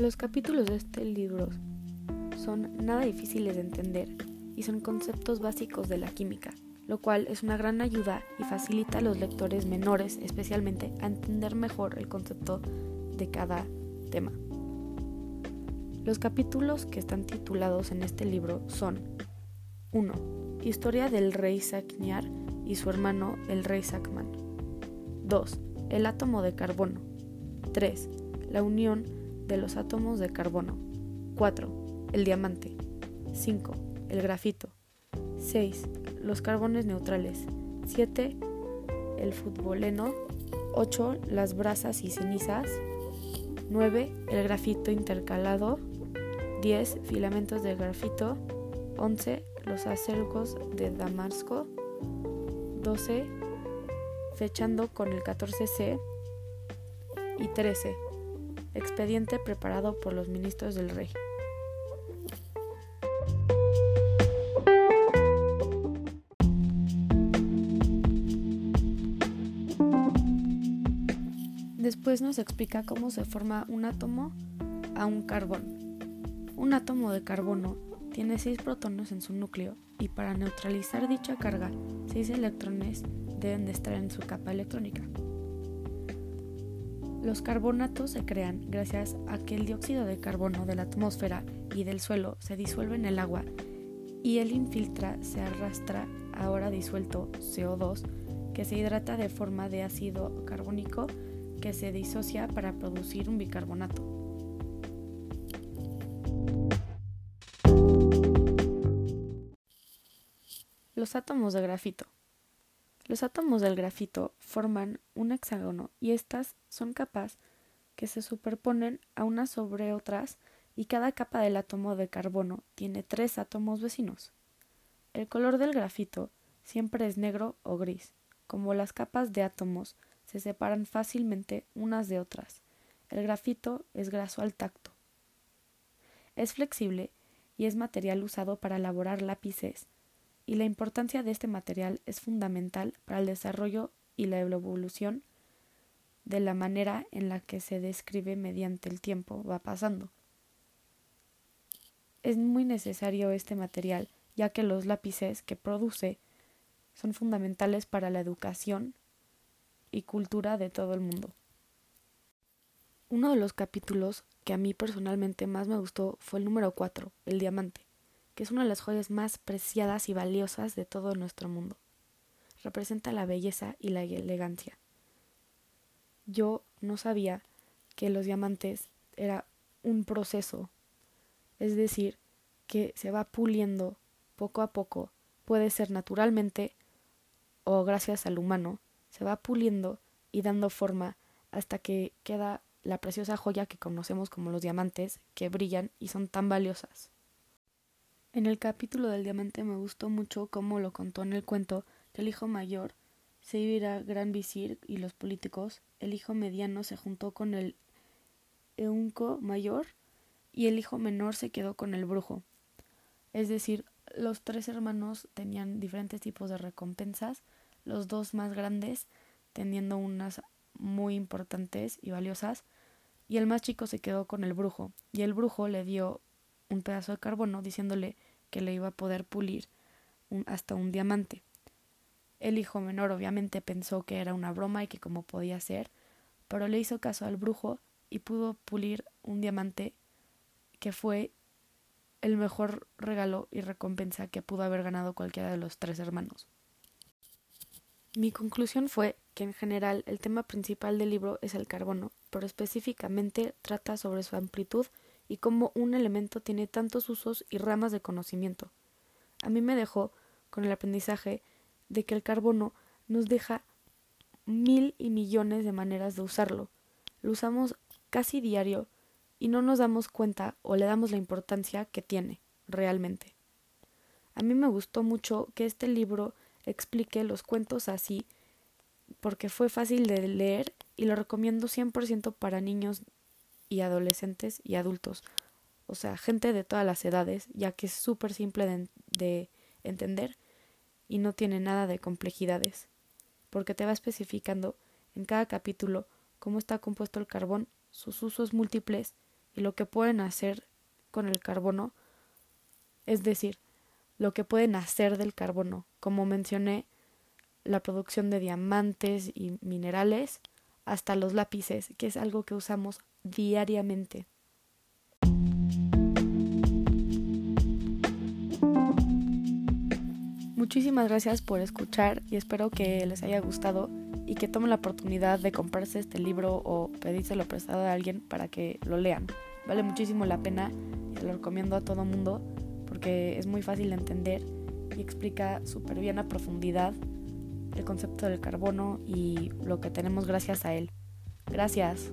Los capítulos de este libro son nada difíciles de entender y son conceptos básicos de la química, lo cual es una gran ayuda y facilita a los lectores menores especialmente a entender mejor el concepto de cada tema. Los capítulos que están titulados en este libro son 1. Historia del rey Sakniar y su hermano el rey Sakman. 2. El átomo de carbono. 3. La unión de los átomos de carbono. 4. El diamante. 5. El grafito. 6. Los carbones neutrales. 7. El futboleno. 8. Las brasas y cenizas. 9. El grafito intercalado. 10. Filamentos de grafito. 11. Los acercos de Damasco. 12. Fechando con el 14C. Y 13. Expediente preparado por los ministros del rey. Después nos explica cómo se forma un átomo a un carbón. Un átomo de carbono tiene 6 protones en su núcleo y para neutralizar dicha carga, 6 electrones deben de estar en su capa electrónica. Los carbonatos se crean gracias a que el dióxido de carbono de la atmósfera y del suelo se disuelve en el agua y el infiltra se arrastra ahora disuelto CO2 que se hidrata de forma de ácido carbónico que se disocia para producir un bicarbonato. Los átomos de grafito. Los átomos del grafito forman un hexágono y estas son capas que se superponen a unas sobre otras y cada capa del átomo de carbono tiene tres átomos vecinos. El color del grafito siempre es negro o gris. Como las capas de átomos se separan fácilmente unas de otras, el grafito es graso al tacto. Es flexible y es material usado para elaborar lápices, y la importancia de este material es fundamental para el desarrollo y la evolución de la manera en la que se describe mediante el tiempo va pasando. Es muy necesario este material, ya que los lápices que produce son fundamentales para la educación y cultura de todo el mundo. Uno de los capítulos que a mí personalmente más me gustó fue el número 4, el diamante que es una de las joyas más preciadas y valiosas de todo nuestro mundo. Representa la belleza y la elegancia. Yo no sabía que los diamantes era un proceso, es decir, que se va puliendo poco a poco, puede ser naturalmente o gracias al humano, se va puliendo y dando forma hasta que queda la preciosa joya que conocemos como los diamantes, que brillan y son tan valiosas. En el capítulo del diamante me gustó mucho cómo lo contó en el cuento que el hijo mayor se iba a gran visir y los políticos, el hijo mediano se juntó con el eunco mayor y el hijo menor se quedó con el brujo. Es decir, los tres hermanos tenían diferentes tipos de recompensas, los dos más grandes teniendo unas muy importantes y valiosas, y el más chico se quedó con el brujo, y el brujo le dio un pedazo de carbono diciéndole que le iba a poder pulir hasta un diamante. El hijo menor obviamente pensó que era una broma y que como podía ser, pero le hizo caso al brujo y pudo pulir un diamante que fue el mejor regalo y recompensa que pudo haber ganado cualquiera de los tres hermanos. Mi conclusión fue que en general el tema principal del libro es el carbono, pero específicamente trata sobre su amplitud y cómo un elemento tiene tantos usos y ramas de conocimiento. A mí me dejó con el aprendizaje de que el carbono nos deja mil y millones de maneras de usarlo. Lo usamos casi diario y no nos damos cuenta o le damos la importancia que tiene realmente. A mí me gustó mucho que este libro explique los cuentos así porque fue fácil de leer y lo recomiendo 100% para niños y adolescentes y adultos, o sea, gente de todas las edades, ya que es súper simple de, de entender y no tiene nada de complejidades, porque te va especificando en cada capítulo cómo está compuesto el carbón, sus usos múltiples y lo que pueden hacer con el carbono, es decir, lo que pueden hacer del carbono. Como mencioné, la producción de diamantes y minerales hasta los lápices, que es algo que usamos diariamente. Muchísimas gracias por escuchar y espero que les haya gustado y que tomen la oportunidad de comprarse este libro o pedírselo prestado a alguien para que lo lean. Vale muchísimo la pena y lo recomiendo a todo mundo porque es muy fácil de entender y explica súper bien a profundidad el concepto del carbono y lo que tenemos gracias a él. Gracias.